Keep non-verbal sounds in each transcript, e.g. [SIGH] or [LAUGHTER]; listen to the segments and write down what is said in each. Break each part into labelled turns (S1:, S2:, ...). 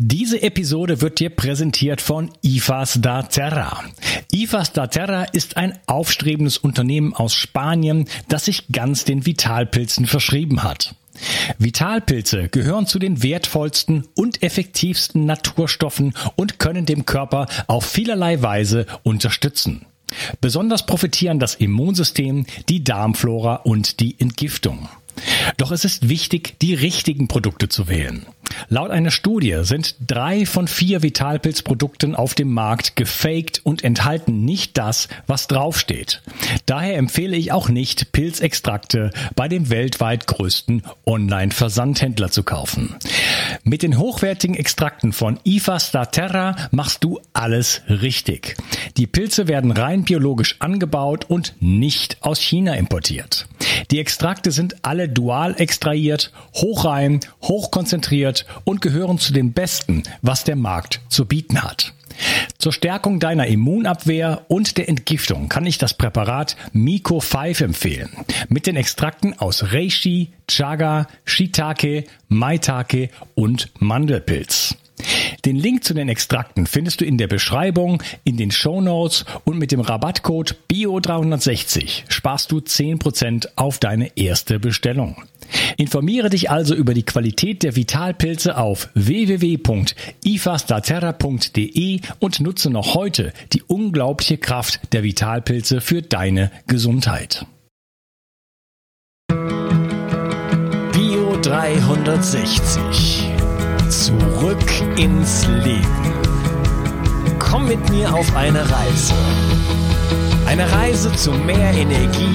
S1: Diese Episode wird dir präsentiert von IFAS da Terra. IFAS da Terra ist ein aufstrebendes Unternehmen aus Spanien, das sich ganz den Vitalpilzen verschrieben hat. Vitalpilze gehören zu den wertvollsten und effektivsten Naturstoffen und können dem Körper auf vielerlei Weise unterstützen. Besonders profitieren das Immunsystem, die Darmflora und die Entgiftung. Doch es ist wichtig, die richtigen Produkte zu wählen. Laut einer Studie sind drei von vier Vitalpilzprodukten auf dem Markt gefaked und enthalten nicht das, was draufsteht. Daher empfehle ich auch nicht, Pilzextrakte bei dem weltweit größten Online-Versandhändler zu kaufen. Mit den hochwertigen Extrakten von IFA Staterra machst du alles richtig. Die Pilze werden rein biologisch angebaut und nicht aus China importiert. Die Extrakte sind alle dual extrahiert, hochrein, hochkonzentriert und gehören zu den besten, was der Markt zu bieten hat. Zur Stärkung deiner Immunabwehr und der Entgiftung kann ich das Präparat Miko 5 empfehlen. Mit den Extrakten aus Reishi, Chaga, Shiitake, Maitake und Mandelpilz. Den Link zu den Extrakten findest du in der Beschreibung, in den Show Notes und mit dem Rabattcode BIO360 sparst du 10% auf deine erste Bestellung. Informiere dich also über die Qualität der Vitalpilze auf www.ifastaterra.de und nutze noch heute die unglaubliche Kraft der Vitalpilze für deine Gesundheit. Bio 360 Zurück ins Leben. Komm mit mir auf eine Reise. Eine Reise zu mehr Energie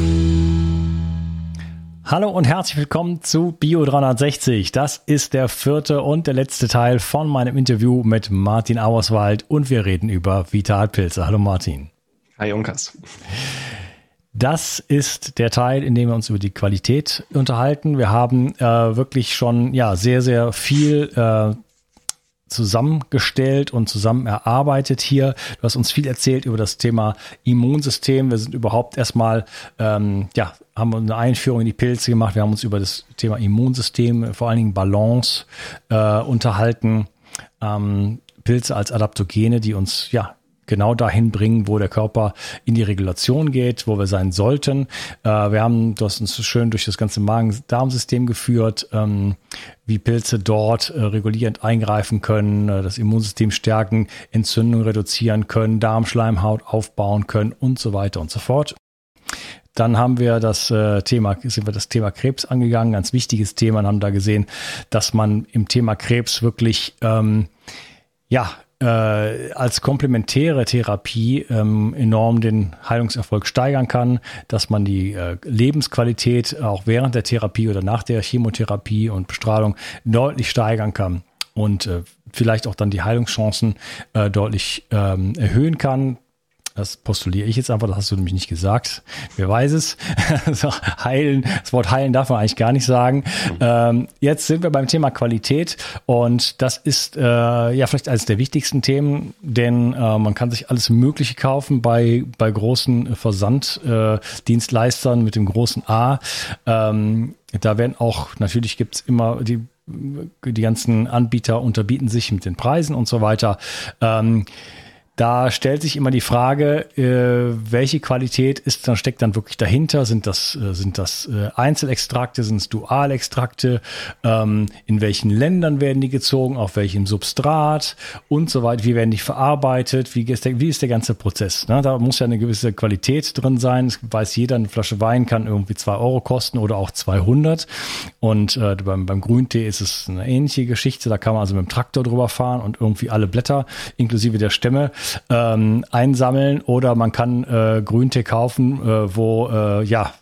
S1: Hallo und herzlich willkommen zu Bio 360. Das ist der vierte und der letzte Teil von meinem Interview mit Martin Auerswald und wir reden über Vitalpilze. Hallo Martin.
S2: Hi Junkas.
S1: Das ist der Teil, in dem wir uns über die Qualität unterhalten. Wir haben äh, wirklich schon ja sehr sehr viel äh, zusammengestellt und zusammen erarbeitet hier. Du hast uns viel erzählt über das Thema Immunsystem. Wir sind überhaupt erstmal, ähm, ja, haben eine Einführung in die Pilze gemacht. Wir haben uns über das Thema Immunsystem, vor allen Dingen Balance, äh, unterhalten. Ähm, Pilze als Adaptogene, die uns, ja, genau dahin bringen, wo der Körper in die Regulation geht, wo wir sein sollten. Äh, wir haben, du hast uns schön durch das ganze Magen-Darm-System geführt, ähm, wie Pilze dort äh, regulierend eingreifen können, äh, das Immunsystem stärken, Entzündung reduzieren können, Darmschleimhaut aufbauen können und so weiter und so fort. Dann haben wir das äh, Thema, sind wir das Thema Krebs angegangen, ganz wichtiges Thema und haben da gesehen, dass man im Thema Krebs wirklich ähm, ja äh, als komplementäre Therapie ähm, enorm den Heilungserfolg steigern kann, dass man die äh, Lebensqualität auch während der Therapie oder nach der Chemotherapie und Bestrahlung deutlich steigern kann und äh, vielleicht auch dann die Heilungschancen äh, deutlich ähm, erhöhen kann. Das postuliere ich jetzt einfach, das hast du nämlich nicht gesagt. Wer weiß es. [LAUGHS] heilen, das Wort heilen darf man eigentlich gar nicht sagen. Ähm, jetzt sind wir beim Thema Qualität und das ist äh, ja vielleicht eines der wichtigsten Themen, denn äh, man kann sich alles Mögliche kaufen bei, bei großen Versanddienstleistern äh, mit dem großen A. Ähm, da werden auch, natürlich gibt's immer die die ganzen Anbieter unterbieten sich mit den Preisen und so weiter. Ähm, da stellt sich immer die Frage, äh, welche Qualität ist dann steckt dann wirklich dahinter? Sind das äh, sind das äh, Einzelextrakte, sind es Dualextrakte? Ähm, in welchen Ländern werden die gezogen? Auf welchem Substrat und so weiter? Wie werden die verarbeitet? Wie ist der, wie ist der ganze Prozess? Da muss ja eine gewisse Qualität drin sein. Das weiß jeder, eine Flasche Wein kann irgendwie zwei Euro kosten oder auch 200. Und äh, beim, beim Grüntee ist es eine ähnliche Geschichte. Da kann man also mit dem Traktor drüber fahren und irgendwie alle Blätter inklusive der Stämme ähm, einsammeln oder man kann äh, Grüntee kaufen, äh, wo äh, ja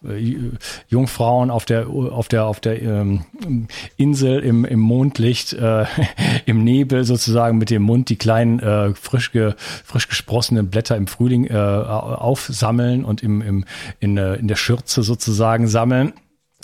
S1: Jungfrauen auf der auf der auf der ähm, Insel im, im Mondlicht äh, [LAUGHS] im Nebel sozusagen mit dem Mund die kleinen äh, frisch ge, frisch gesprossenen Blätter im Frühling äh, aufsammeln und im, im in, äh, in der Schürze sozusagen sammeln.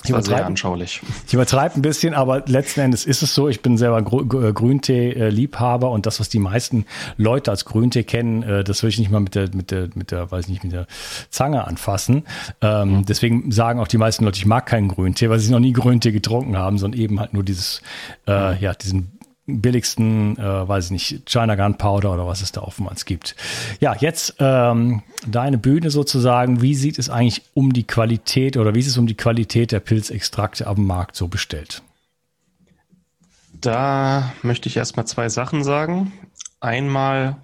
S2: Das war sehr anschaulich. [LAUGHS]
S1: Ich übertreibe ein bisschen, aber letzten Endes ist es so. Ich bin selber äh, Grüntee-Liebhaber und das, was die meisten Leute als Grüntee kennen, äh, das will ich nicht mal mit der, mit der, mit der, weiß nicht, mit der Zange anfassen. Ähm, mhm. Deswegen sagen auch die meisten Leute, ich mag keinen Grüntee, weil sie noch nie Grüntee getrunken haben, sondern eben halt nur dieses, äh, ja, diesen billigsten, äh, weiß ich nicht, China Gunpowder oder was es da oftmals gibt. Ja, jetzt ähm, deine Bühne sozusagen. Wie sieht es eigentlich um die Qualität oder wie ist es um die Qualität der Pilzextrakte am Markt so bestellt?
S2: Da möchte ich erstmal zwei Sachen sagen. Einmal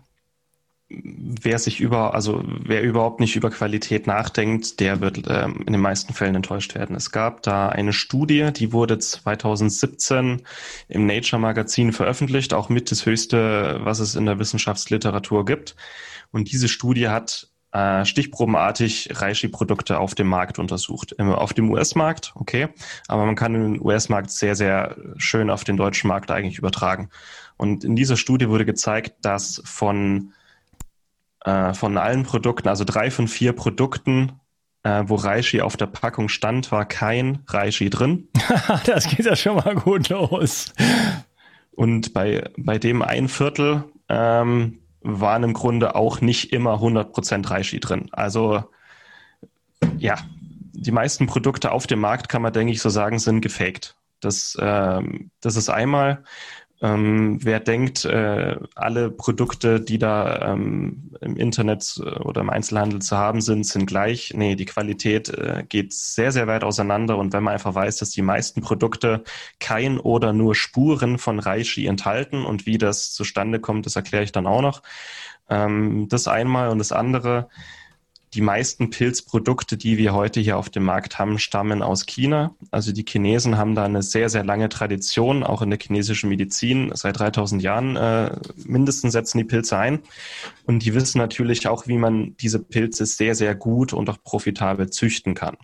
S2: wer sich über, also wer überhaupt nicht über Qualität nachdenkt, der wird ähm, in den meisten Fällen enttäuscht werden. Es gab da eine Studie, die wurde 2017 im Nature Magazin veröffentlicht, auch mit das höchste, was es in der Wissenschaftsliteratur gibt. Und diese Studie hat äh, stichprobenartig Reishi-Produkte auf dem Markt untersucht. Auf dem US-Markt, okay, aber man kann den US-Markt sehr, sehr schön auf den deutschen Markt eigentlich übertragen. Und in dieser Studie wurde gezeigt, dass von äh, von allen Produkten, also drei von vier Produkten, äh, wo Reishi auf der Packung stand, war kein Reishi drin. [LAUGHS]
S1: das geht ja schon mal gut los.
S2: Und bei, bei dem ein Viertel ähm, waren im Grunde auch nicht immer 100% Reishi drin. Also ja, die meisten Produkte auf dem Markt, kann man denke ich so sagen, sind gefaked. Das, ähm, das ist einmal. Ähm, wer denkt, äh, alle Produkte, die da ähm, im Internet äh, oder im Einzelhandel zu haben sind, sind gleich. Nee, die Qualität äh, geht sehr, sehr weit auseinander. Und wenn man einfach weiß, dass die meisten Produkte kein oder nur Spuren von Reishi enthalten und wie das zustande kommt, das erkläre ich dann auch noch. Ähm, das einmal und das andere die meisten Pilzprodukte, die wir heute hier auf dem Markt haben, stammen aus China. Also die Chinesen haben da eine sehr, sehr lange Tradition, auch in der chinesischen Medizin. Seit 3000 Jahren äh, mindestens setzen die Pilze ein. Und die wissen natürlich auch, wie man diese Pilze sehr, sehr gut und auch profitabel züchten kann.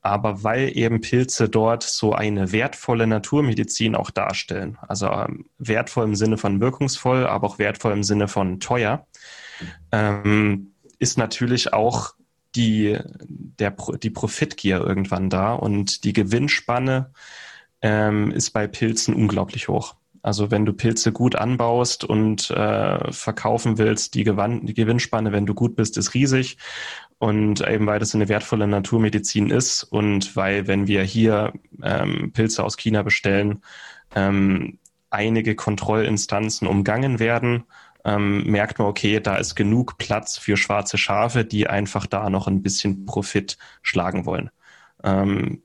S2: Aber weil eben Pilze dort so eine wertvolle Naturmedizin auch darstellen, also ähm, wertvoll im Sinne von wirkungsvoll, aber auch wertvoll im Sinne von teuer, ähm, ist natürlich auch die, der, die Profitgier irgendwann da und die Gewinnspanne ähm, ist bei Pilzen unglaublich hoch. Also wenn du Pilze gut anbaust und äh, verkaufen willst, die, Gewann die Gewinnspanne, wenn du gut bist, ist riesig. Und eben weil das eine wertvolle Naturmedizin ist und weil, wenn wir hier ähm, Pilze aus China bestellen, ähm, einige Kontrollinstanzen umgangen werden ähm, merkt man, okay, da ist genug Platz für schwarze Schafe, die einfach da noch ein bisschen Profit schlagen wollen. Ähm,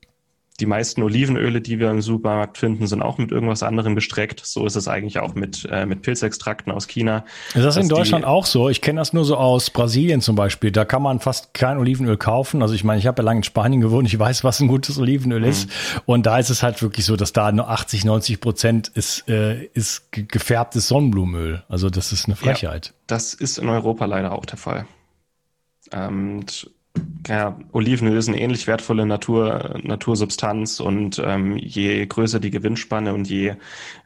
S2: die meisten Olivenöle, die wir im Supermarkt finden, sind auch mit irgendwas anderem gestreckt. So ist es eigentlich auch mit, äh, mit Pilzextrakten aus China.
S1: Ist das in Deutschland auch so? Ich kenne das nur so aus Brasilien zum Beispiel. Da kann man fast kein Olivenöl kaufen. Also ich meine, ich habe ja lange in Spanien gewohnt. Ich weiß, was ein gutes Olivenöl mhm. ist. Und da ist es halt wirklich so, dass da nur 80, 90 Prozent ist, äh, ist gefärbtes Sonnenblumenöl. Also das ist eine Frechheit. Ja,
S2: das ist in Europa leider auch der Fall. Ähm, und ja, Olivenöl ist eine ähnlich wertvolle Natur, Natursubstanz und ähm, je größer die Gewinnspanne und je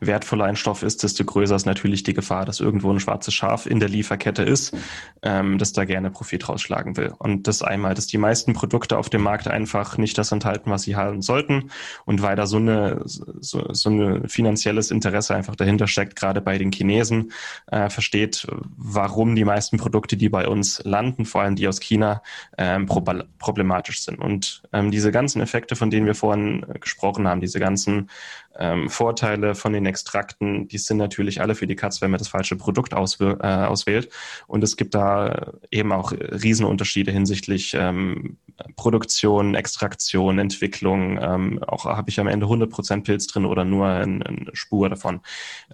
S2: wertvoller ein Stoff ist, desto größer ist natürlich die Gefahr, dass irgendwo ein schwarzes Schaf in der Lieferkette ist, ähm, das da gerne Profit rausschlagen will. Und das einmal, dass die meisten Produkte auf dem Markt einfach nicht das enthalten, was sie haben sollten und weil da so eine so, so ein finanzielles Interesse einfach dahinter steckt, gerade bei den Chinesen, äh, versteht, warum die meisten Produkte, die bei uns landen, vor allem die aus China, äh, ähm, problematisch sind. Und ähm, diese ganzen Effekte, von denen wir vorhin äh, gesprochen haben, diese ganzen ähm, Vorteile von den Extrakten, die sind natürlich alle für die Katz, wenn man das falsche Produkt äh, auswählt. Und es gibt da eben auch Riesenunterschiede hinsichtlich ähm, Produktion, Extraktion, Entwicklung. Ähm, auch habe ich am Ende 100% Pilz drin oder nur eine, eine Spur davon.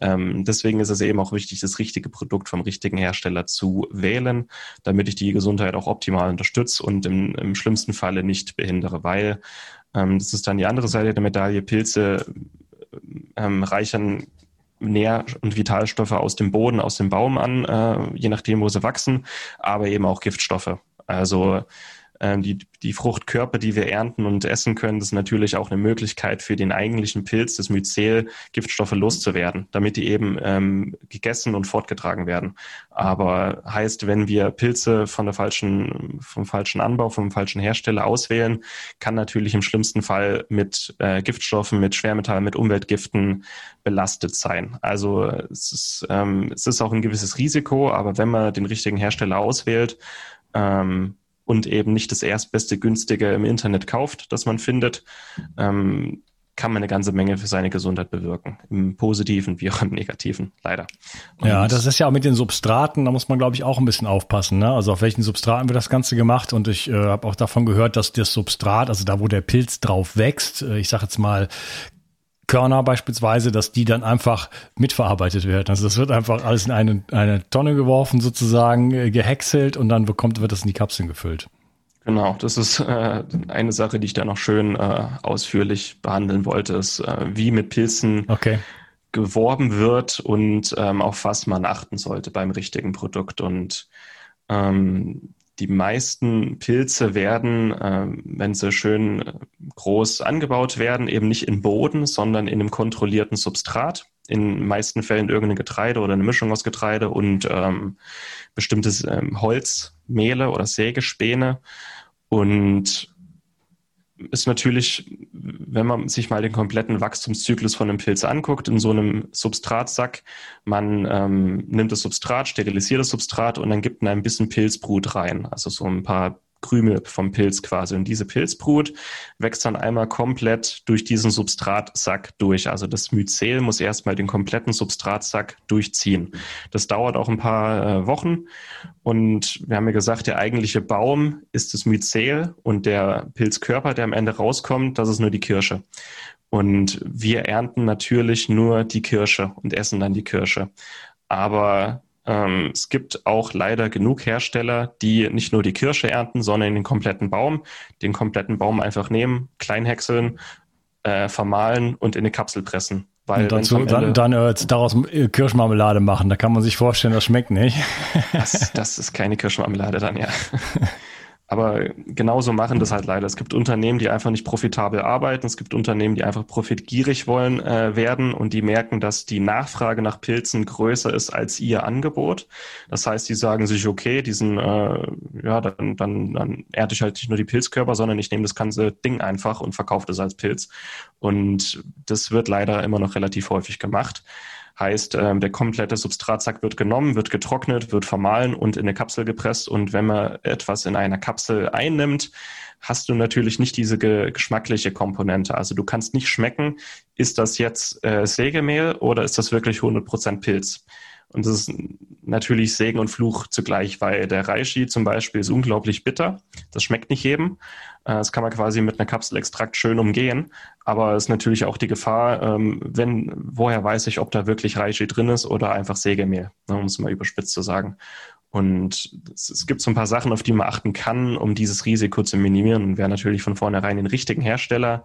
S2: Ähm, deswegen ist es eben auch wichtig, das richtige Produkt vom richtigen Hersteller zu wählen, damit ich die Gesundheit auch optimal unterstütze und im, im schlimmsten Falle nicht behindere, weil ähm, das ist dann die andere Seite der Medaille. Pilze ähm, reichern Nähr- und Vitalstoffe aus dem Boden, aus dem Baum an, äh, je nachdem, wo sie wachsen, aber eben auch Giftstoffe. Also die, die Fruchtkörper, die wir ernten und essen können, das ist natürlich auch eine Möglichkeit für den eigentlichen Pilz, das Myzel, Giftstoffe loszuwerden, damit die eben ähm, gegessen und fortgetragen werden. Aber heißt, wenn wir Pilze von der falschen, vom falschen Anbau, vom falschen Hersteller auswählen, kann natürlich im schlimmsten Fall mit äh, Giftstoffen, mit Schwermetallen, mit Umweltgiften belastet sein. Also es ist, ähm, es ist auch ein gewisses Risiko, aber wenn man den richtigen Hersteller auswählt, ähm, und eben nicht das erstbeste günstige im Internet kauft, das man findet, ähm, kann man eine ganze Menge für seine Gesundheit bewirken. Im Positiven wie auch im Negativen, leider.
S1: Und ja, das ist ja auch mit den Substraten, da muss man, glaube ich, auch ein bisschen aufpassen. Ne? Also auf welchen Substraten wird das Ganze gemacht? Und ich äh, habe auch davon gehört, dass das Substrat, also da, wo der Pilz drauf wächst, äh, ich sage jetzt mal Körner beispielsweise, dass die dann einfach mitverarbeitet werden. Also das wird einfach alles in eine, eine Tonne geworfen, sozusagen äh, gehäckselt und dann bekommt, wird das in die Kapseln gefüllt.
S2: Genau, das ist äh, eine Sache, die ich da noch schön äh, ausführlich behandeln wollte, ist, äh, wie mit Pilzen okay. geworben wird und ähm, auf was man achten sollte beim richtigen Produkt. Und ähm, die meisten Pilze werden, äh, wenn sie schön äh, groß angebaut werden, eben nicht in Boden, sondern in einem kontrollierten Substrat. In den meisten Fällen irgendein Getreide oder eine Mischung aus Getreide und ähm, bestimmtes ähm, Holz, oder Sägespäne. Und ist natürlich, wenn man sich mal den kompletten Wachstumszyklus von einem Pilz anguckt, in so einem Substratsack, man ähm, nimmt das Substrat, sterilisiert das Substrat und dann gibt man ein bisschen Pilzbrut rein, also so ein paar Krümel vom Pilz quasi. Und diese Pilzbrut wächst dann einmal komplett durch diesen Substratsack durch. Also das Myzel muss erstmal den kompletten Substratsack durchziehen. Das dauert auch ein paar äh, Wochen. Und wir haben ja gesagt, der eigentliche Baum ist das Myzel und der Pilzkörper, der am Ende rauskommt, das ist nur die Kirsche. Und wir ernten natürlich nur die Kirsche und essen dann die Kirsche. Aber ähm, es gibt auch leider genug Hersteller, die nicht nur die Kirsche ernten, sondern den kompletten Baum, den kompletten Baum einfach nehmen, kleinhäckseln, äh, vermahlen und in eine Kapsel pressen.
S1: Weil und dazu, dann, dann äh, daraus äh, Kirschmarmelade machen. Da kann man sich vorstellen, das schmeckt nicht.
S2: das, das ist keine Kirschmarmelade dann, ja. [LAUGHS] Aber genauso machen das halt leider. Es gibt Unternehmen, die einfach nicht profitabel arbeiten. Es gibt Unternehmen, die einfach profitgierig wollen äh, werden und die merken, dass die Nachfrage nach Pilzen größer ist als ihr Angebot. Das heißt, die sagen sich, okay, diesen, äh, ja, dann, dann, dann ernte ich halt nicht nur die Pilzkörper, sondern ich nehme das ganze Ding einfach und verkaufe das als Pilz. Und das wird leider immer noch relativ häufig gemacht. Heißt, ähm, der komplette Substratsack wird genommen, wird getrocknet, wird vermahlen und in eine Kapsel gepresst. Und wenn man etwas in einer Kapsel einnimmt, hast du natürlich nicht diese ge geschmackliche Komponente. Also du kannst nicht schmecken, ist das jetzt äh, Sägemehl oder ist das wirklich 100% Pilz? Und das ist natürlich Segen und Fluch zugleich, weil der Reishi zum Beispiel ist unglaublich bitter. Das schmeckt nicht jedem. Äh, das kann man quasi mit einer Kapselextrakt schön umgehen. Aber es ist natürlich auch die Gefahr, ähm, wenn, woher weiß ich, ob da wirklich Reishi drin ist oder einfach Sägemehl, ne, um es mal überspitzt zu sagen. Und es, gibt so ein paar Sachen, auf die man achten kann, um dieses Risiko zu minimieren. Und wer natürlich von vornherein den richtigen Hersteller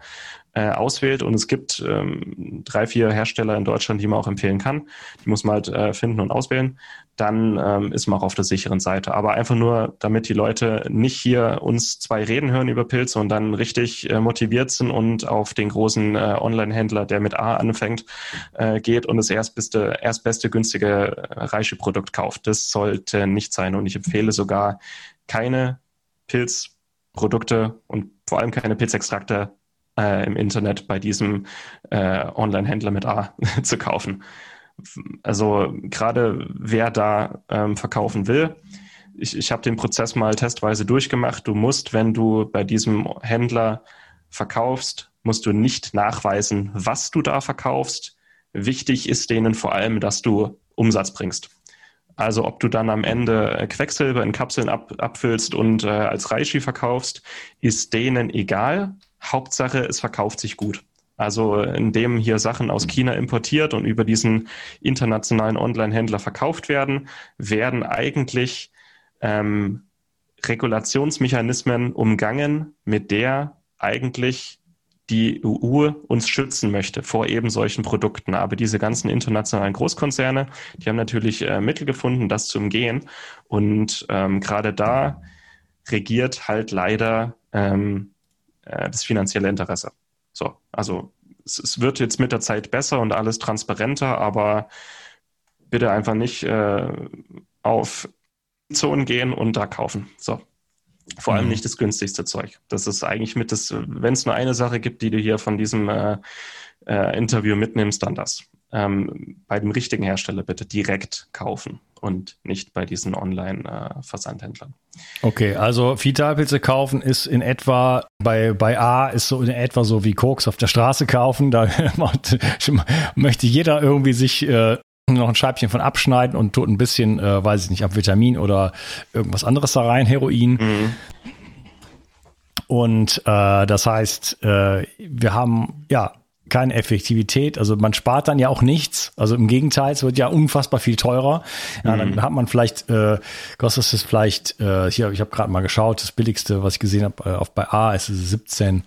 S2: äh, auswählt, und es gibt ähm, drei, vier Hersteller in Deutschland, die man auch empfehlen kann, die muss man halt äh, finden und auswählen, dann ähm, ist man auch auf der sicheren Seite. Aber einfach nur, damit die Leute nicht hier uns zwei reden hören über Pilze und dann richtig äh, motiviert sind und auf den großen äh, Online-Händler, der mit A anfängt, äh, geht und das erstbeste, erstbeste günstige äh, reiche Produkt kauft. Das sollte nicht sein. Und ich empfehle sogar keine Pilzprodukte und vor allem keine Pilzextrakte äh, im Internet bei diesem äh, Online-Händler mit A [LAUGHS] zu kaufen. Also gerade wer da ähm, verkaufen will, ich, ich habe den Prozess mal testweise durchgemacht. Du musst, wenn du bei diesem Händler verkaufst, musst du nicht nachweisen, was du da verkaufst. Wichtig ist denen vor allem, dass du Umsatz bringst. Also ob du dann am Ende Quecksilber in Kapseln ab, abfüllst und äh, als Reishi verkaufst, ist denen egal. Hauptsache, es verkauft sich gut. Also indem hier Sachen aus China importiert und über diesen internationalen Online-Händler verkauft werden, werden eigentlich ähm, Regulationsmechanismen umgangen, mit der eigentlich die EU uns schützen möchte vor eben solchen Produkten. Aber diese ganzen internationalen Großkonzerne, die haben natürlich äh, Mittel gefunden, das zu umgehen. Und ähm, gerade da regiert halt leider ähm, äh, das finanzielle Interesse. So, also es, es, wird jetzt mit der Zeit besser und alles transparenter, aber bitte einfach nicht äh, auf Zonen gehen und da kaufen. So. Vor allem mhm. nicht das günstigste Zeug. Das ist eigentlich mit das, wenn es nur eine Sache gibt, die du hier von diesem äh, äh, Interview mitnimmst, dann das. Ähm, bei dem richtigen Hersteller bitte direkt kaufen und nicht bei diesen Online-Versandhändlern.
S1: okay, also Vitalpilze kaufen ist in etwa bei, bei A ist so in etwa so wie Koks auf der Straße kaufen. Da [LAUGHS] möchte jeder irgendwie sich äh, noch ein Scheibchen von abschneiden und tut ein bisschen, äh, weiß ich nicht, ab Vitamin oder irgendwas anderes da rein, Heroin. Mhm. Und äh, das heißt, äh, wir haben ja keine Effektivität. Also man spart dann ja auch nichts. Also im Gegenteil, es wird ja unfassbar viel teurer. Ja, mhm. dann hat man vielleicht, äh, kostet es vielleicht, äh, hier, ich habe gerade mal geschaut, das billigste, was ich gesehen habe, äh, auf bei A ist es 17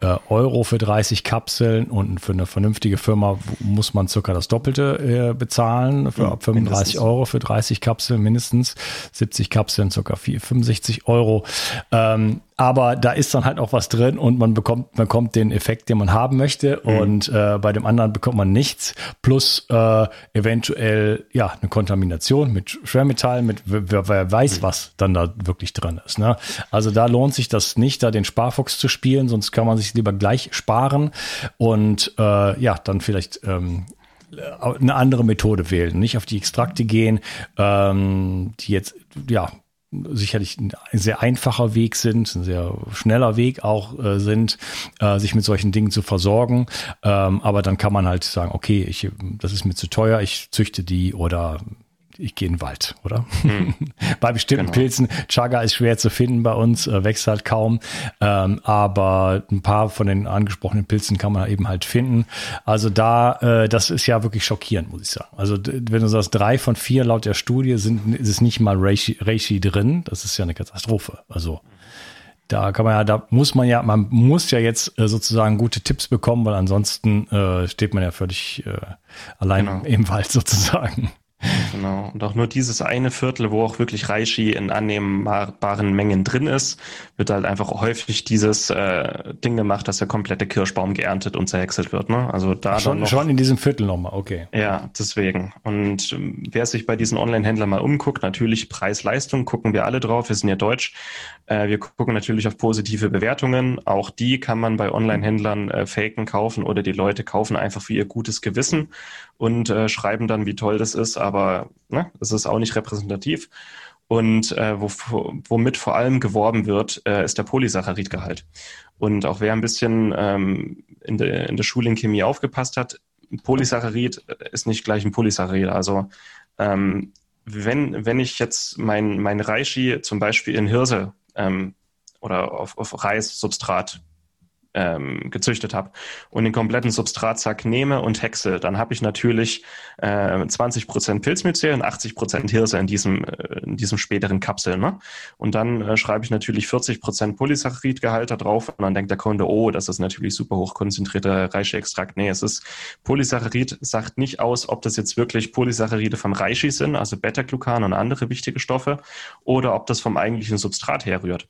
S1: äh, Euro für 30 Kapseln und für eine vernünftige Firma muss man circa das Doppelte äh, bezahlen, für mhm, 35 mindestens. Euro für 30 Kapseln mindestens, 70 Kapseln circa 4, 65 Euro. Ähm, aber da ist dann halt auch was drin und man bekommt, man bekommt den Effekt, den man haben möchte mhm. und äh, bei dem anderen bekommt man nichts plus äh, eventuell ja eine Kontamination mit Schwermetallen, mit wer, wer weiß, mhm. was dann da wirklich drin ist. Ne? Also da lohnt sich das nicht, da den Sparfuchs zu spielen, sonst kann man sich lieber gleich sparen und äh, ja, dann vielleicht ähm, eine andere Methode wählen, nicht auf die Extrakte gehen, ähm, die jetzt ja sicherlich ein sehr einfacher Weg sind, ein sehr schneller Weg auch äh, sind, äh, sich mit solchen Dingen zu versorgen. Ähm, aber dann kann man halt sagen, okay, ich, das ist mir zu teuer, ich züchte die oder ich gehe in den Wald, oder? Hm. [LAUGHS] bei bestimmten genau. Pilzen, Chaga ist schwer zu finden bei uns, äh, wächst halt kaum, ähm, aber ein paar von den angesprochenen Pilzen kann man eben halt finden. Also da, äh, das ist ja wirklich schockierend, muss ich sagen. Also wenn du sagst, drei von vier laut der Studie sind, ist es nicht mal Reishi, Reishi drin, das ist ja eine Katastrophe. Also da kann man ja, da muss man ja, man muss ja jetzt äh, sozusagen gute Tipps bekommen, weil ansonsten äh, steht man ja völlig äh, allein genau. im Wald sozusagen.
S2: Genau. Und auch nur dieses eine Viertel, wo auch wirklich Reishi in annehmbaren Mengen drin ist, wird halt einfach häufig dieses äh, Ding gemacht, dass der komplette Kirschbaum geerntet und zerhäckselt wird. Ne? Also da
S1: schon,
S2: noch,
S1: schon in diesem Viertel nochmal, okay.
S2: Ja, deswegen. Und ähm, wer sich bei diesen Online-Händlern mal umguckt, natürlich Preis-Leistung, gucken wir alle drauf, wir sind ja deutsch. Äh, wir gucken natürlich auf positive Bewertungen. Auch die kann man bei Online-Händlern äh, faken, kaufen oder die Leute kaufen einfach für ihr gutes Gewissen und äh, schreiben dann, wie toll das ist, aber ne, es ist auch nicht repräsentativ. Und äh, wo, womit vor allem geworben wird, äh, ist der Polysaccharidgehalt. Und auch wer ein bisschen ähm, in, de, in der Schule in Chemie aufgepasst hat, Polysaccharid ist nicht gleich ein Polysaccharid. Also ähm, wenn, wenn ich jetzt mein, mein Reishi zum Beispiel in Hirse ähm, oder auf, auf Reissubstrat ähm, gezüchtet habe und den kompletten Substratsack nehme und hexe, dann habe ich natürlich äh, 20% Pilzmyzel und 80% Hirse in diesem, äh, in diesem späteren Kapsel. Ne? Und dann äh, schreibe ich natürlich 40% Polysaccharidgehalt da drauf und dann denkt der Kunde, oh, das ist natürlich super hochkonzentrierter Reishi-Extrakt. Nee, es ist Polysaccharid, sagt nicht aus, ob das jetzt wirklich Polysaccharide vom Reishi sind, also Beta-Glucan und andere wichtige Stoffe, oder ob das vom eigentlichen Substrat herrührt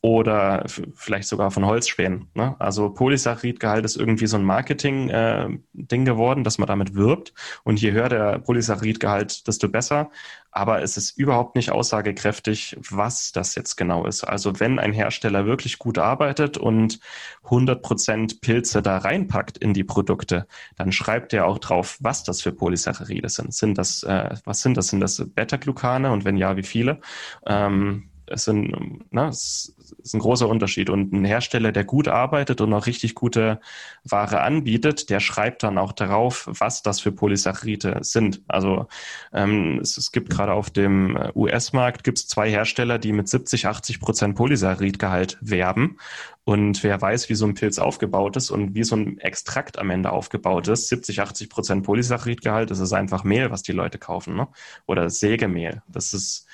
S2: oder vielleicht sogar von Holzspänen. Ne? Also Polysaccharidgehalt ist irgendwie so ein Marketing-Ding äh, geworden, dass man damit wirbt. Und je höher der Polysaccharidgehalt, desto besser. Aber es ist überhaupt nicht aussagekräftig, was das jetzt genau ist. Also wenn ein Hersteller wirklich gut arbeitet und 100 Prozent Pilze da reinpackt in die Produkte, dann schreibt er auch drauf, was das für Polysaccharide sind. Sind das, äh, was sind das? Sind das Beta-Glucane und wenn ja, wie viele? Ähm, es sind, na, es ist ein großer Unterschied. Und ein Hersteller, der gut arbeitet und auch richtig gute Ware anbietet, der schreibt dann auch darauf, was das für Polysaccharide sind. Also ähm, es, es, gibt gerade auf dem äh, US-Markt gibt es zwei Hersteller, die mit 70, 80 Prozent Polysaccharidgehalt werben. Und wer weiß, wie so ein Pilz aufgebaut ist und wie so ein Extrakt am Ende aufgebaut ist, 70, 80 Prozent Polysaccharidgehalt, das ist einfach Mehl, was die Leute kaufen, ne? Oder Sägemehl. Das ist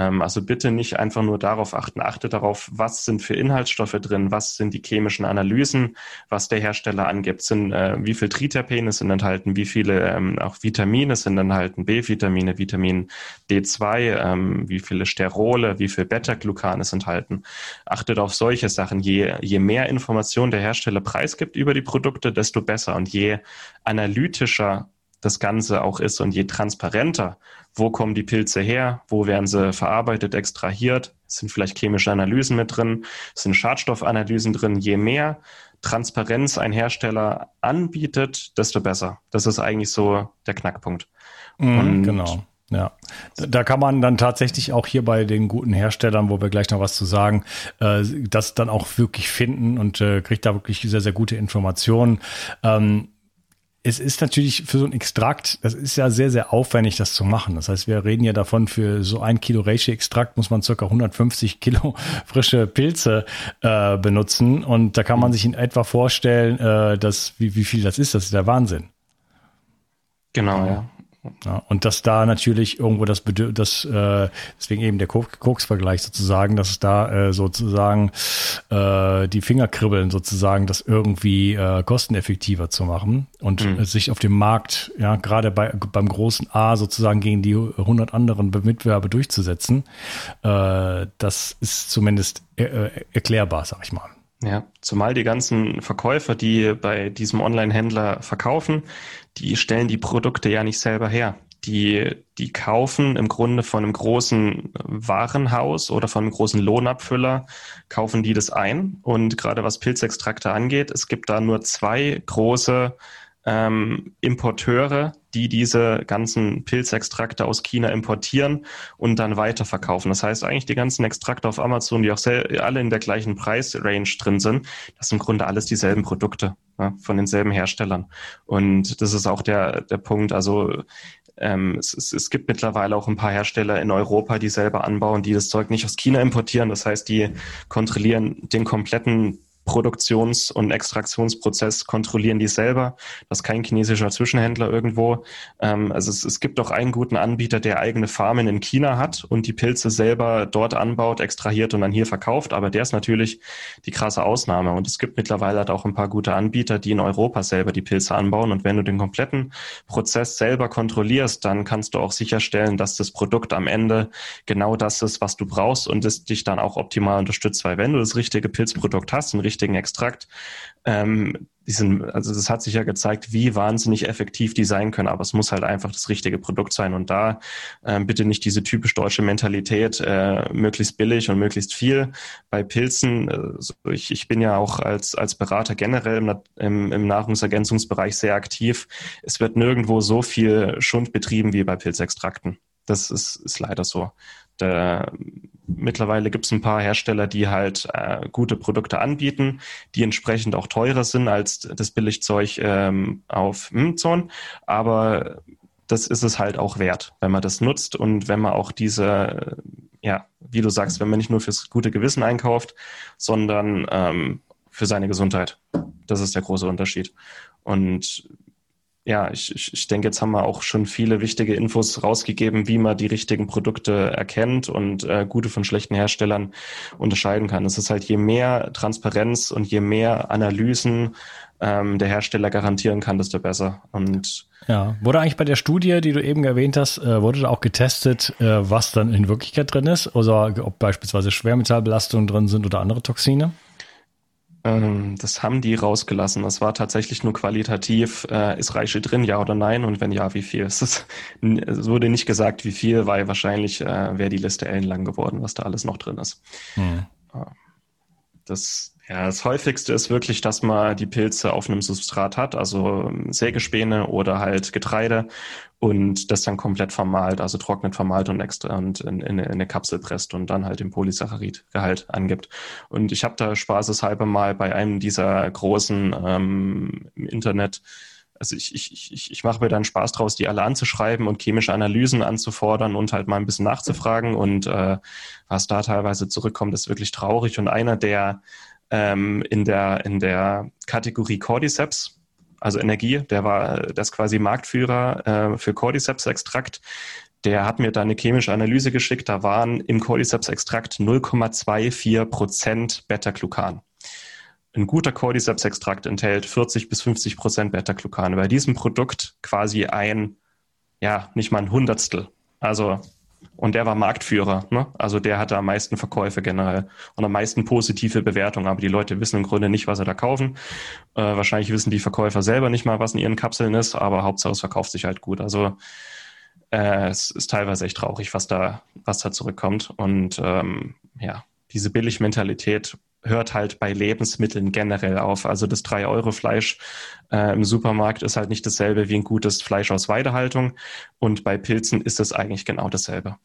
S2: also bitte nicht einfach nur darauf achten. Achte darauf, was sind für Inhaltsstoffe drin, was sind die chemischen Analysen, was der Hersteller angibt, sind äh, wie viel Triterpene sind enthalten, wie viele ähm, auch Vitamine sind enthalten, B-Vitamine, Vitamin D2, ähm, wie viele Sterole, wie viel Beta-Glucan ist enthalten. Achtet auf solche Sachen. Je, je mehr Informationen der Hersteller preisgibt über die Produkte, desto besser. Und je analytischer das Ganze auch ist und je transparenter, wo kommen die Pilze her, wo werden sie verarbeitet, extrahiert, sind vielleicht chemische Analysen mit drin, sind Schadstoffanalysen drin, je mehr Transparenz ein Hersteller anbietet, desto besser. Das ist eigentlich so der Knackpunkt.
S1: Mhm, genau. Ja, da kann man dann tatsächlich auch hier bei den guten Herstellern, wo wir gleich noch was zu sagen, äh, das dann auch wirklich finden und äh, kriegt da wirklich sehr, sehr gute Informationen. Ähm, es ist natürlich für so ein Extrakt, das ist ja sehr, sehr aufwendig, das zu machen. Das heißt, wir reden ja davon, für so ein Kilo Reishi-Extrakt muss man circa 150 [LAUGHS] Kilo frische Pilze äh, benutzen. Und da kann man sich in etwa vorstellen, äh, dass, wie, wie viel das ist. Das ist der Wahnsinn.
S2: Genau, ja.
S1: Ja, und dass da natürlich irgendwo das Bedürfnis, das, äh, deswegen eben der Koks-Vergleich sozusagen, dass es da äh, sozusagen äh, die Finger kribbeln, sozusagen, das irgendwie äh, kosteneffektiver zu machen und mhm. sich auf dem Markt, ja, gerade bei, beim großen A sozusagen gegen die 100 anderen Mitbewerber durchzusetzen, äh, das ist zumindest er, äh, erklärbar, sag ich mal.
S2: Ja, zumal die ganzen Verkäufer, die bei diesem Online-Händler verkaufen, die stellen die Produkte ja nicht selber her. Die, die kaufen im Grunde von einem großen Warenhaus oder von einem großen Lohnabfüller, kaufen die das ein. Und gerade was Pilzextrakte angeht, es gibt da nur zwei große ähm, Importeure, die diese ganzen Pilzextrakte aus China importieren und dann weiterverkaufen. Das heißt eigentlich die ganzen Extrakte auf Amazon, die auch alle in der gleichen Preisrange drin sind, das sind im Grunde alles dieselben Produkte ja, von denselben Herstellern. Und das ist auch der, der Punkt. Also ähm, es, es, es gibt mittlerweile auch ein paar Hersteller in Europa, die selber anbauen, die das Zeug nicht aus China importieren. Das heißt, die kontrollieren den kompletten Produktions- und Extraktionsprozess kontrollieren die selber. Das ist kein chinesischer Zwischenhändler irgendwo. Ähm, also es, es gibt auch einen guten Anbieter, der eigene Farmen in China hat und die Pilze selber dort anbaut, extrahiert und dann hier verkauft. Aber der ist natürlich die krasse Ausnahme. Und es gibt mittlerweile halt auch ein paar gute Anbieter, die in Europa selber die Pilze anbauen. Und wenn du den kompletten Prozess selber kontrollierst, dann kannst du auch sicherstellen, dass das Produkt am Ende genau das ist, was du brauchst und es dich dann auch optimal unterstützt. Weil wenn du das richtige Pilzprodukt hast, ein richtigen Extrakt. Ähm, die sind, also das hat sich ja gezeigt, wie wahnsinnig effektiv die sein können, aber es muss halt einfach das richtige Produkt sein. Und da ähm, bitte nicht diese typisch deutsche Mentalität, äh, möglichst billig und möglichst viel. Bei Pilzen, äh, ich, ich bin ja auch als, als Berater generell im, im, im Nahrungsergänzungsbereich sehr aktiv. Es wird nirgendwo so viel Schund betrieben wie bei Pilzextrakten. Das ist, ist leider so. Da, mittlerweile gibt es ein paar Hersteller, die halt äh, gute Produkte anbieten, die entsprechend auch teurer sind als das Billigzeug ähm, auf Amazon. Aber das ist es halt auch wert, wenn man das nutzt und wenn man auch diese, ja, wie du sagst, wenn man nicht nur fürs gute Gewissen einkauft, sondern ähm, für seine Gesundheit. Das ist der große Unterschied. Und ja, ich, ich, ich denke, jetzt haben wir auch schon viele wichtige Infos rausgegeben, wie man die richtigen Produkte erkennt und äh, gute von schlechten Herstellern unterscheiden kann. Es ist halt, je mehr Transparenz und je mehr Analysen ähm, der Hersteller garantieren kann, desto besser. Und
S1: ja, wurde eigentlich bei der Studie, die du eben erwähnt hast, äh, wurde da auch getestet, äh, was dann in Wirklichkeit drin ist? Oder ob beispielsweise Schwermetallbelastungen drin sind oder andere Toxine?
S2: Ähm, das haben die rausgelassen. Das war tatsächlich nur qualitativ, äh, ist Reiche drin, ja oder nein? Und wenn ja, wie viel? Es, ist, es wurde nicht gesagt, wie viel, weil wahrscheinlich äh, wäre die Liste ellenlang geworden, was da alles noch drin ist. Hm. Das, ja, das häufigste ist wirklich, dass man die Pilze auf einem Substrat hat, also Sägespäne oder halt Getreide und das dann komplett vermahlt, also trocknet, vermahlt und extra und in, in, in eine Kapsel presst und dann halt den Polysaccharidgehalt angibt. Und ich habe da spaßeshalber mal bei einem dieser großen ähm, im Internet also ich, ich, ich, ich mache mir dann Spaß draus, die alle anzuschreiben und chemische Analysen anzufordern und halt mal ein bisschen nachzufragen. Und äh, was da teilweise zurückkommt, ist wirklich traurig. Und einer, der ähm, in, der, in der Kategorie Cordyceps, also Energie, der war das quasi Marktführer äh, für Cordyceps-Extrakt. Der hat mir da eine chemische Analyse geschickt. Da waren im Cordyceps-Extrakt 0,24 Prozent Beta-Glucan. Ein guter Cordyceps-Extrakt enthält 40 bis 50 Prozent Beta-Glucan. Bei diesem Produkt quasi ein, ja, nicht mal ein Hundertstel. Also und der war Marktführer. Ne? Also der hatte am meisten Verkäufe generell und am meisten positive Bewertungen. Aber die Leute wissen im Grunde nicht, was sie da kaufen. Äh, wahrscheinlich wissen die Verkäufer selber nicht mal, was in ihren Kapseln ist, aber Hauptsache es verkauft sich halt gut. Also äh, es ist teilweise echt traurig, was da, was da zurückkommt. Und ähm, ja, diese Billigmentalität hört halt bei Lebensmitteln generell auf. Also das 3-Euro-Fleisch äh, im Supermarkt ist halt nicht dasselbe wie ein gutes Fleisch aus Weidehaltung. Und bei Pilzen ist es eigentlich genau dasselbe.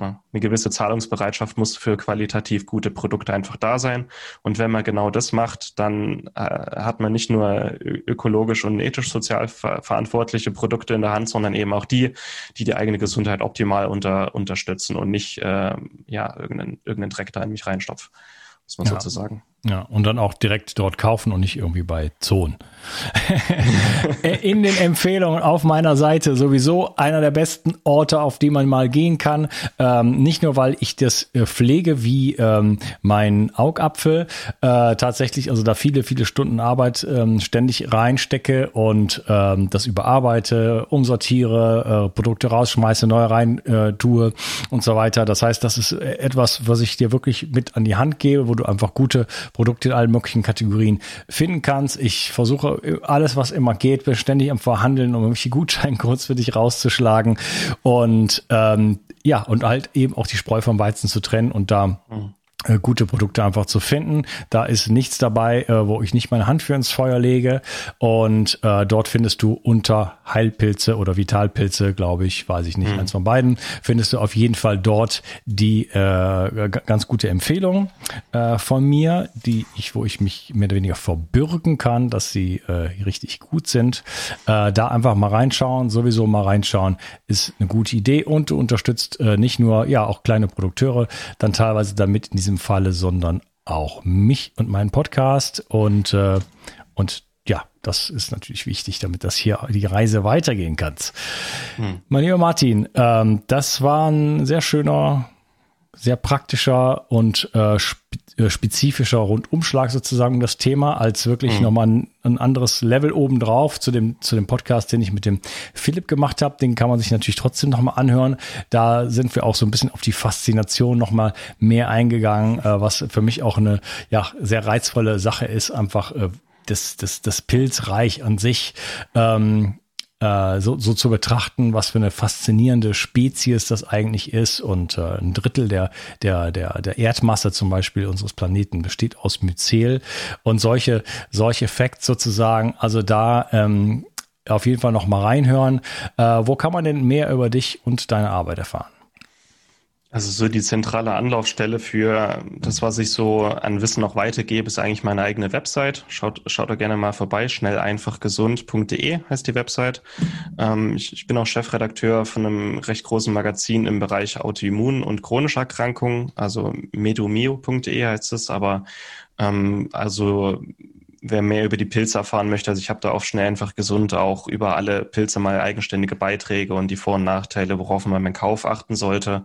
S2: Ja, eine gewisse Zahlungsbereitschaft muss für qualitativ gute Produkte einfach da sein. Und wenn man genau das macht, dann äh, hat man nicht nur ökologisch und ethisch-sozial ver verantwortliche Produkte in der Hand, sondern eben auch die, die die eigene Gesundheit optimal unter, unterstützen und nicht äh, ja, irgendeinen, irgendeinen Dreck da in mich reinstopfen muss man ja. sozusagen.
S1: Ja, und dann auch direkt dort kaufen und nicht irgendwie bei Zonen. [LAUGHS] In den Empfehlungen auf meiner Seite sowieso einer der besten Orte, auf die man mal gehen kann. Ähm, nicht nur, weil ich das äh, pflege wie ähm, mein Augapfel, äh, tatsächlich, also da viele, viele Stunden Arbeit ähm, ständig reinstecke und ähm, das überarbeite, umsortiere, äh, Produkte rausschmeiße, neu rein äh, tue und so weiter. Das heißt, das ist äh, etwas, was ich dir wirklich mit an die Hand gebe, wo du einfach gute Produkte in allen möglichen Kategorien finden kannst. Ich versuche alles, was immer geht, bin ständig am Verhandeln, um irgendwelche Gutscheincodes [LAUGHS] für dich rauszuschlagen und ähm, ja, und halt eben auch die Spreu vom Weizen zu trennen und da mhm äh, gute Produkte einfach zu finden. Da ist nichts dabei, äh, wo ich nicht meine Hand für ins Feuer lege. Und äh, dort findest du unter Heilpilze oder Vitalpilze, glaube ich, weiß ich nicht, mhm. eins von beiden, findest du auf jeden Fall dort die äh, ganz gute Empfehlung äh, von mir, die ich, wo ich mich mehr oder weniger verbürgen kann, dass sie äh, richtig gut sind. Äh, da einfach mal reinschauen, sowieso mal reinschauen, ist eine gute Idee und du unterstützt äh, nicht nur ja auch kleine Produkteure, dann teilweise damit in diesem diesem Falle, sondern auch mich und meinen Podcast. Und, äh, und ja, das ist natürlich wichtig, damit das hier die Reise weitergehen kann. Hm. Mein lieber Martin, ähm, das war ein sehr schöner, sehr praktischer und äh, äh, spezifischer Rundumschlag sozusagen das Thema, als wirklich mhm. nochmal ein, ein anderes Level obendrauf zu dem, zu dem Podcast, den ich mit dem Philipp gemacht habe. Den kann man sich natürlich trotzdem nochmal anhören. Da sind wir auch so ein bisschen auf die Faszination nochmal mehr eingegangen, äh, was für mich auch eine ja, sehr reizvolle Sache ist, einfach äh, das, das, das Pilzreich an sich. Ähm, äh, so, so zu betrachten, was für eine faszinierende Spezies das eigentlich ist. Und äh, ein Drittel der, der, der, der Erdmasse zum Beispiel unseres Planeten besteht aus Myzel. Und solche, solche Facts sozusagen, also da ähm, auf jeden Fall noch mal reinhören. Äh, wo kann man denn mehr über dich und deine Arbeit erfahren?
S2: Also so die zentrale Anlaufstelle für das, was ich so an Wissen noch weitergebe, ist eigentlich meine eigene Website. Schaut, schaut da gerne mal vorbei. Schnell einfach gesund.de heißt die Website. Ähm, ich, ich, bin auch Chefredakteur von einem recht großen Magazin im Bereich Autoimmun und chronische Erkrankungen. Also medomio.de heißt es. Aber ähm, also wer mehr über die Pilze erfahren möchte, also ich habe da auf schnell einfach gesund auch über alle Pilze mal eigenständige Beiträge und die Vor- und Nachteile, worauf man beim Kauf achten sollte.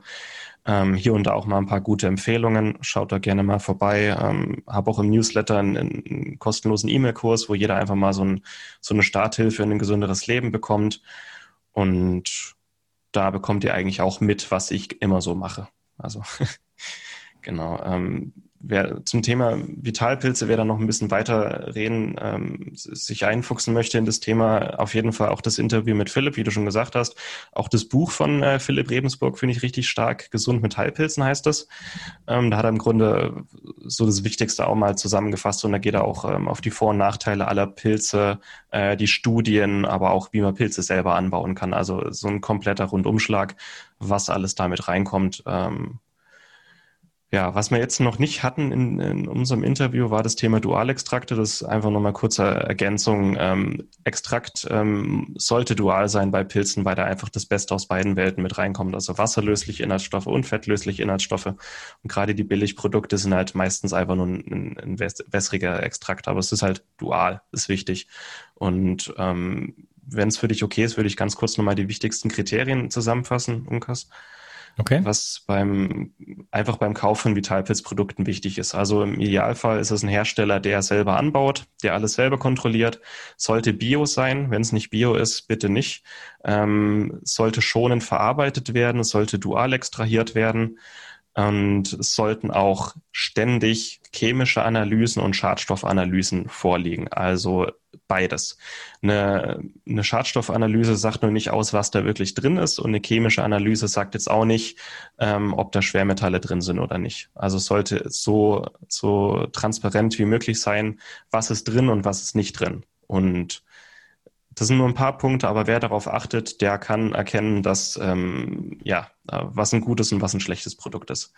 S2: Ähm, hier und da auch mal ein paar gute Empfehlungen. Schaut da gerne mal vorbei. Ähm, habe auch im Newsletter einen, einen kostenlosen E-Mail-Kurs, wo jeder einfach mal so, ein, so eine Starthilfe in ein gesünderes Leben bekommt. Und da bekommt ihr eigentlich auch mit, was ich immer so mache. Also [LAUGHS] genau. Ähm, wer zum Thema Vitalpilze, wer da noch ein bisschen weiter reden, ähm, sich einfuchsen möchte in das Thema, auf jeden Fall auch das Interview mit Philipp, wie du schon gesagt hast. Auch das Buch von äh, Philipp Rebensburg finde ich richtig stark. Gesund mit Heilpilzen heißt das. Ähm, da hat er im Grunde so das Wichtigste auch mal zusammengefasst und da geht er auch ähm, auf die Vor- und Nachteile aller Pilze, äh, die Studien, aber auch wie man Pilze selber anbauen kann. Also so ein kompletter Rundumschlag, was alles damit reinkommt. Ähm, ja, was wir jetzt noch nicht hatten in, in unserem Interview, war das Thema Dualextrakte. Das ist einfach nochmal kurze Ergänzung. Ähm, Extrakt ähm, sollte dual sein bei Pilzen, weil da einfach das Beste aus beiden Welten mit reinkommt. Also wasserlösliche Inhaltsstoffe und fettlösliche Inhaltsstoffe. Und gerade die Billigprodukte sind halt meistens einfach nur ein, ein wässriger Extrakt, aber es ist halt dual, ist wichtig. Und ähm, wenn es für dich okay ist, würde ich ganz kurz nochmal die wichtigsten Kriterien zusammenfassen, Unkas. Okay. Was beim, einfach beim Kauf von Vitalpilzprodukten wichtig ist. Also im Idealfall ist es ein Hersteller, der selber anbaut, der alles selber kontrolliert. Sollte Bio sein. Wenn es nicht Bio ist, bitte nicht. Ähm, sollte schonend verarbeitet werden, sollte dual extrahiert werden. Und es sollten auch ständig chemische Analysen und Schadstoffanalysen vorliegen. Also beides. Eine, eine Schadstoffanalyse sagt nur nicht aus, was da wirklich drin ist und eine chemische Analyse sagt jetzt auch nicht, ähm, ob da Schwermetalle drin sind oder nicht. Also es sollte so, so transparent wie möglich sein, was ist drin und was ist nicht drin. Und das sind nur ein paar Punkte, aber wer darauf achtet, der kann erkennen, dass ähm, ja, was ein gutes und was ein schlechtes Produkt ist.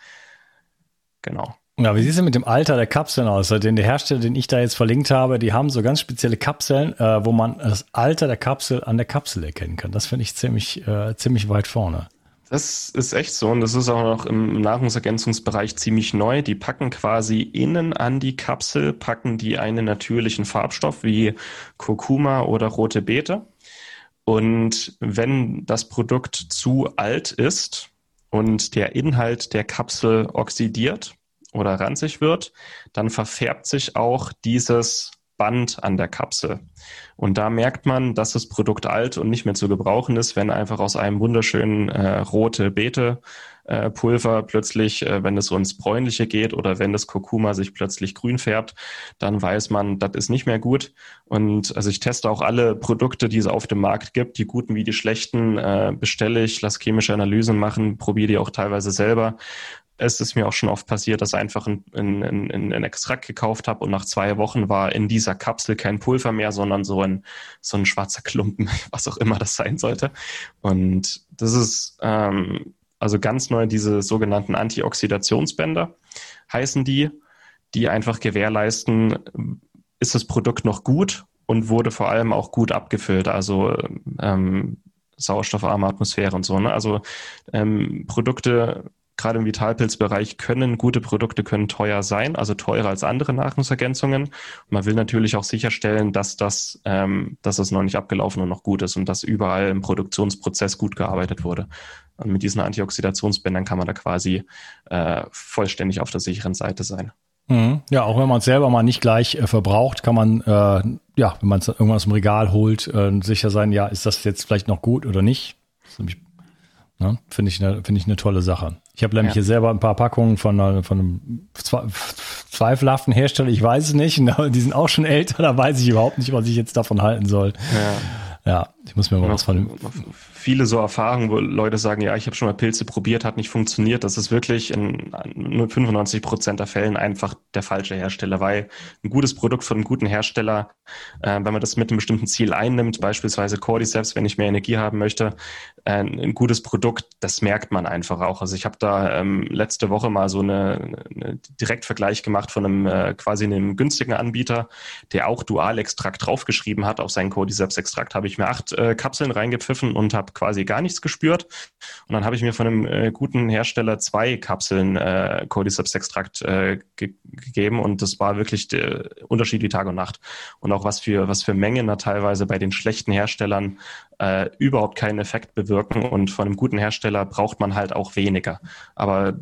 S2: Genau.
S1: Ja, wie sieht es denn mit dem Alter der Kapseln aus? Denn der Hersteller, den ich da jetzt verlinkt habe, die haben so ganz spezielle Kapseln, äh, wo man das Alter der Kapsel an der Kapsel erkennen kann. Das finde ich ziemlich, äh, ziemlich weit vorne.
S2: Das ist echt so und das ist auch noch im Nahrungsergänzungsbereich ziemlich neu. Die packen quasi innen an die Kapsel, packen die einen natürlichen Farbstoff wie Kurkuma oder rote Beete. Und wenn das Produkt zu alt ist und der Inhalt der Kapsel oxidiert, oder ranzig wird, dann verfärbt sich auch dieses Band an der Kapsel. Und da merkt man, dass das Produkt alt und nicht mehr zu gebrauchen ist, wenn einfach aus einem wunderschönen äh, rote Beete äh, Pulver plötzlich, äh, wenn es so ins Bräunliche geht oder wenn das Kurkuma sich plötzlich grün färbt, dann weiß man, das ist nicht mehr gut. Und also ich teste auch alle Produkte, die es auf dem Markt gibt, die guten wie die schlechten, äh, bestelle ich, lasse chemische Analysen machen, probiere die auch teilweise selber es ist mir auch schon oft passiert, dass ich einfach ein, ein, ein, ein Extrakt gekauft habe und nach zwei Wochen war in dieser Kapsel kein Pulver mehr, sondern so ein, so ein schwarzer Klumpen, [LAUGHS] was auch immer das sein sollte. Und das ist ähm, also ganz neu diese sogenannten Antioxidationsbänder heißen die, die einfach gewährleisten, ist das Produkt noch gut und wurde vor allem auch gut abgefüllt. Also ähm, sauerstoffarme Atmosphäre und so. Ne? Also ähm, Produkte gerade im Vitalpilzbereich können gute Produkte können teuer sein, also teurer als andere Nahrungsergänzungen. man will natürlich auch sicherstellen, dass das, ähm, dass das noch nicht abgelaufen und noch gut ist und dass überall im Produktionsprozess gut gearbeitet wurde. Und mit diesen Antioxidationsbändern kann man da quasi äh, vollständig auf der sicheren Seite sein.
S1: Mhm. Ja, auch wenn man es selber mal nicht gleich äh, verbraucht, kann man, äh, ja, wenn man es irgendwann aus dem Regal holt, äh, sicher sein, ja, ist das jetzt vielleicht noch gut oder nicht. Ne? Finde ich, eine, finde ich eine tolle Sache. Ich habe nämlich ja. hier selber ein paar Packungen von, von einem zweifelhaften Hersteller, ich weiß es nicht, [LAUGHS] die sind auch schon älter, da weiß ich überhaupt nicht, was ich jetzt davon halten soll. Ja. Ja,
S2: Ich muss mir mal was von. Viele so Erfahrungen, wo Leute sagen, ja, ich habe schon mal Pilze probiert, hat nicht funktioniert. Das ist wirklich in nur 95 Prozent der Fällen einfach der falsche Hersteller, weil ein gutes Produkt von einem guten Hersteller, äh, wenn man das mit einem bestimmten Ziel einnimmt, beispielsweise Cordyceps, wenn ich mehr Energie haben möchte, äh, ein gutes Produkt, das merkt man einfach auch. Also ich habe da ähm, letzte Woche mal so eine, eine Direktvergleich gemacht von einem äh, quasi einem günstigen Anbieter, der auch Dualextrakt draufgeschrieben hat auf seinen Cordyceps-Extrakt, habe ich mir acht äh, Kapseln reingepfiffen und habe quasi gar nichts gespürt. Und dann habe ich mir von einem äh, guten Hersteller zwei Kapseln äh, Cordyceps-Extrakt äh, ge gegeben und das war wirklich der Unterschied wie Tag und Nacht. Und auch was für, was für Mengen da teilweise bei den schlechten Herstellern äh, überhaupt keinen Effekt bewirken und von einem guten Hersteller braucht man halt auch weniger. Aber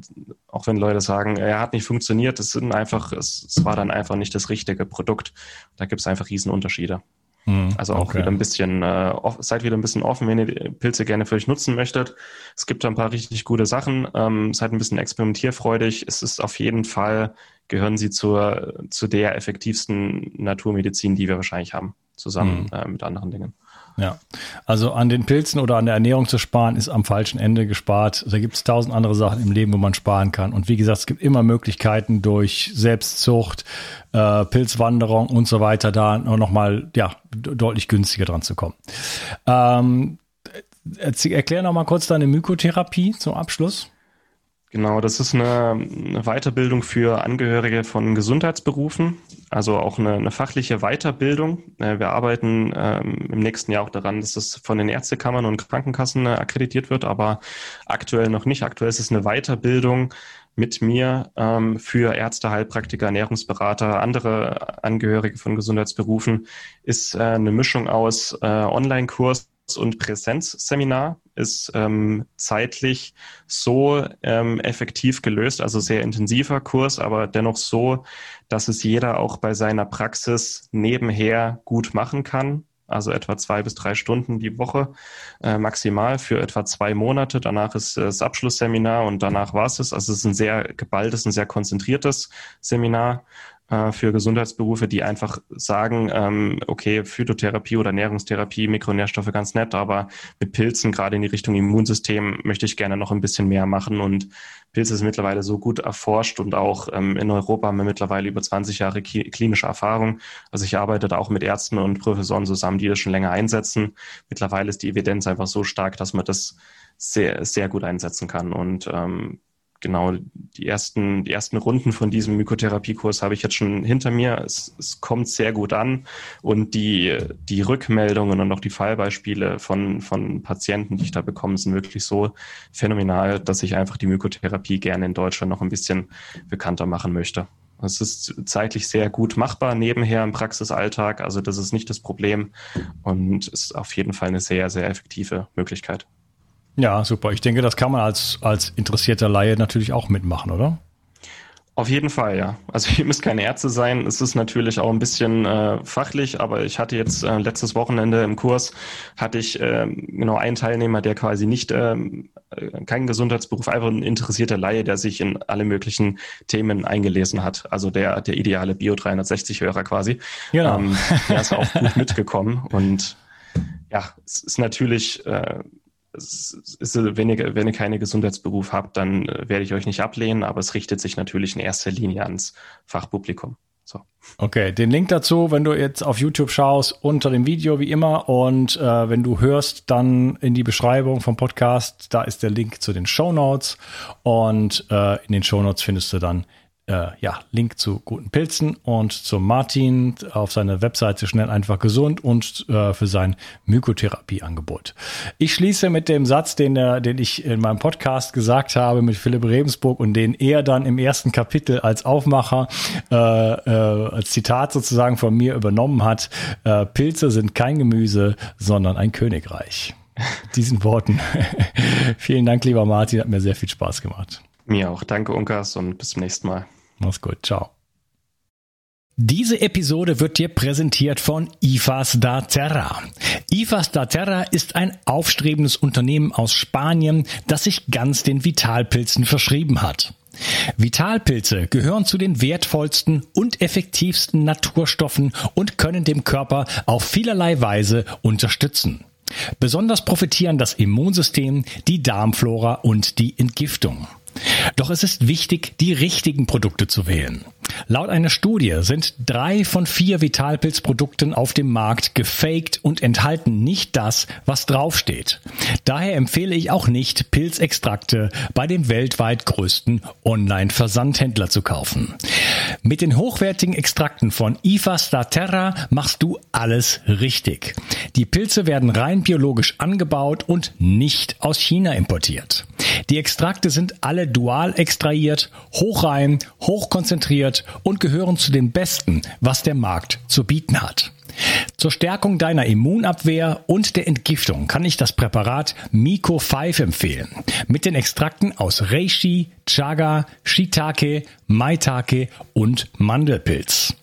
S2: auch wenn Leute sagen, er hat nicht funktioniert, es sind einfach, es, es war dann einfach nicht das richtige Produkt. Da gibt es einfach Riesenunterschiede. Hm, also auch okay. wieder ein bisschen, äh, seid wieder ein bisschen offen, wenn ihr Pilze gerne für euch nutzen möchtet. Es gibt da ein paar richtig gute Sachen. Ähm, seid ein bisschen experimentierfreudig. Es ist auf jeden Fall, gehören sie zur, zu der effektivsten Naturmedizin, die wir wahrscheinlich haben, zusammen hm. äh, mit anderen Dingen.
S1: Ja, also an den Pilzen oder an der Ernährung zu sparen, ist am falschen Ende gespart. Da gibt es tausend andere Sachen im Leben, wo man sparen kann. Und wie gesagt, es gibt immer Möglichkeiten durch Selbstzucht, äh, Pilzwanderung und so weiter, da nochmal ja, deutlich günstiger dran zu kommen. Ähm, erklär noch mal kurz deine Mykotherapie zum Abschluss.
S2: Genau, das ist eine, eine, Weiterbildung für Angehörige von Gesundheitsberufen, also auch eine, eine fachliche Weiterbildung. Äh, wir arbeiten ähm, im nächsten Jahr auch daran, dass das von den Ärztekammern und Krankenkassen äh, akkreditiert wird, aber aktuell noch nicht. Aktuell ist es eine Weiterbildung mit mir ähm, für Ärzte, Heilpraktiker, Ernährungsberater, andere Angehörige von Gesundheitsberufen, ist äh, eine Mischung aus äh, Online-Kurs und Präsenzseminar ist ähm, zeitlich so ähm, effektiv gelöst, also sehr intensiver Kurs, aber dennoch so, dass es jeder auch bei seiner Praxis nebenher gut machen kann. Also etwa zwei bis drei Stunden die Woche äh, maximal für etwa zwei Monate. Danach ist das Abschlussseminar und danach war es es. Also es ist ein sehr geballtes, ein sehr konzentriertes Seminar äh, für Gesundheitsberufe, die einfach sagen, ähm, okay, Phytotherapie oder Ernährungstherapie, Mikronährstoffe ganz nett, aber mit Pilzen, gerade in die Richtung Immunsystem, möchte ich gerne noch ein bisschen mehr machen. Und Pilze ist mittlerweile so gut erforscht und auch ähm, in Europa haben wir mittlerweile über 20 Jahre klinische Erfahrung. Also ich arbeite da auch mit Ärzten und Professoren zusammen, die das schon länger einsetzen. Mittlerweile ist die Evidenz einfach so stark, dass man das sehr, sehr gut einsetzen kann. Und ähm, genau, die ersten, die ersten Runden von diesem Mykotherapiekurs habe ich jetzt schon hinter mir. Es, es kommt sehr gut an und die, die Rückmeldungen und auch die Fallbeispiele von, von Patienten, die ich da bekomme, sind wirklich so phänomenal, dass ich einfach die Mykotherapie gerne in Deutschland noch ein bisschen bekannter machen möchte. Es ist zeitlich sehr gut machbar nebenher im Praxisalltag, also das ist nicht das Problem und ist auf jeden Fall eine sehr, sehr effektive Möglichkeit.
S1: Ja, super. Ich denke, das kann man als, als interessierter Laie natürlich auch mitmachen, oder?
S2: Auf jeden Fall, ja. Also ihr müsst keine Ärzte sein. Es ist natürlich auch ein bisschen äh, fachlich, aber ich hatte jetzt äh, letztes Wochenende im Kurs hatte ich äh, genau einen Teilnehmer, der quasi nicht ähm, äh, kein Gesundheitsberuf, einfach ein interessierter Laie, der sich in alle möglichen Themen eingelesen hat. Also der der ideale Bio 360 Hörer quasi. Genau. Ähm, der ist auch gut mitgekommen und ja, es ist natürlich äh, ist, wenn, ihr, wenn ihr keine Gesundheitsberuf habt, dann äh, werde ich euch nicht ablehnen, aber es richtet sich natürlich in erster Linie ans Fachpublikum. So.
S1: Okay, den Link dazu, wenn du jetzt auf YouTube schaust, unter dem Video wie immer und äh, wenn du hörst, dann in die Beschreibung vom Podcast, da ist der Link zu den Show Notes und äh, in den Show Notes findest du dann äh, ja, Link zu guten Pilzen und zum Martin auf seiner Webseite schnell einfach gesund und äh, für sein Mykotherapieangebot. Ich schließe mit dem Satz, den, äh, den ich in meinem Podcast gesagt habe mit Philipp Rebensburg und den er dann im ersten Kapitel als Aufmacher, äh, äh, als Zitat sozusagen von mir übernommen hat. Äh, Pilze sind kein Gemüse, sondern ein Königreich. diesen Worten. [LAUGHS] Vielen Dank, lieber Martin, hat mir sehr viel Spaß gemacht.
S2: Mir auch. Danke, Unkas, und bis zum nächsten Mal.
S1: Mach's gut. Ciao. Diese Episode wird dir präsentiert von IFAS da Terra. IFAS da Terra ist ein aufstrebendes Unternehmen aus Spanien, das sich ganz den Vitalpilzen verschrieben hat. Vitalpilze gehören zu den wertvollsten und effektivsten Naturstoffen und können dem Körper auf vielerlei Weise unterstützen. Besonders profitieren das Immunsystem, die Darmflora und die Entgiftung. Doch es ist wichtig, die richtigen Produkte zu wählen. Laut einer Studie sind drei von vier Vitalpilzprodukten auf dem Markt gefaked und enthalten nicht das, was draufsteht. Daher empfehle ich auch nicht, Pilzextrakte bei dem weltweit größten Online-Versandhändler zu kaufen. Mit den hochwertigen Extrakten von IFA Staterra machst du alles richtig. Die Pilze werden rein biologisch angebaut und nicht aus China importiert. Die Extrakte sind alle dual extrahiert, hochrein, hochkonzentriert und gehören zu den besten, was der Markt zu bieten hat. Zur Stärkung deiner Immunabwehr und der Entgiftung kann ich das Präparat Miko 5 empfehlen. Mit den Extrakten aus Reishi, Chaga, Shiitake, Maitake und Mandelpilz.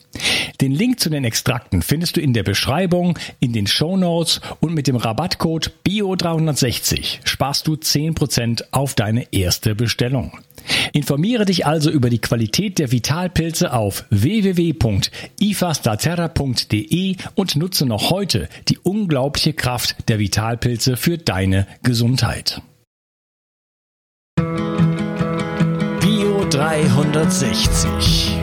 S1: Den Link zu den Extrakten findest du in der Beschreibung, in den Show Notes und mit dem Rabattcode BIO360 sparst du 10% auf deine erste Bestellung. Informiere dich also über die Qualität der Vitalpilze auf www.ifastaterra.de und nutze noch heute die unglaubliche Kraft der Vitalpilze für deine Gesundheit. Bio 360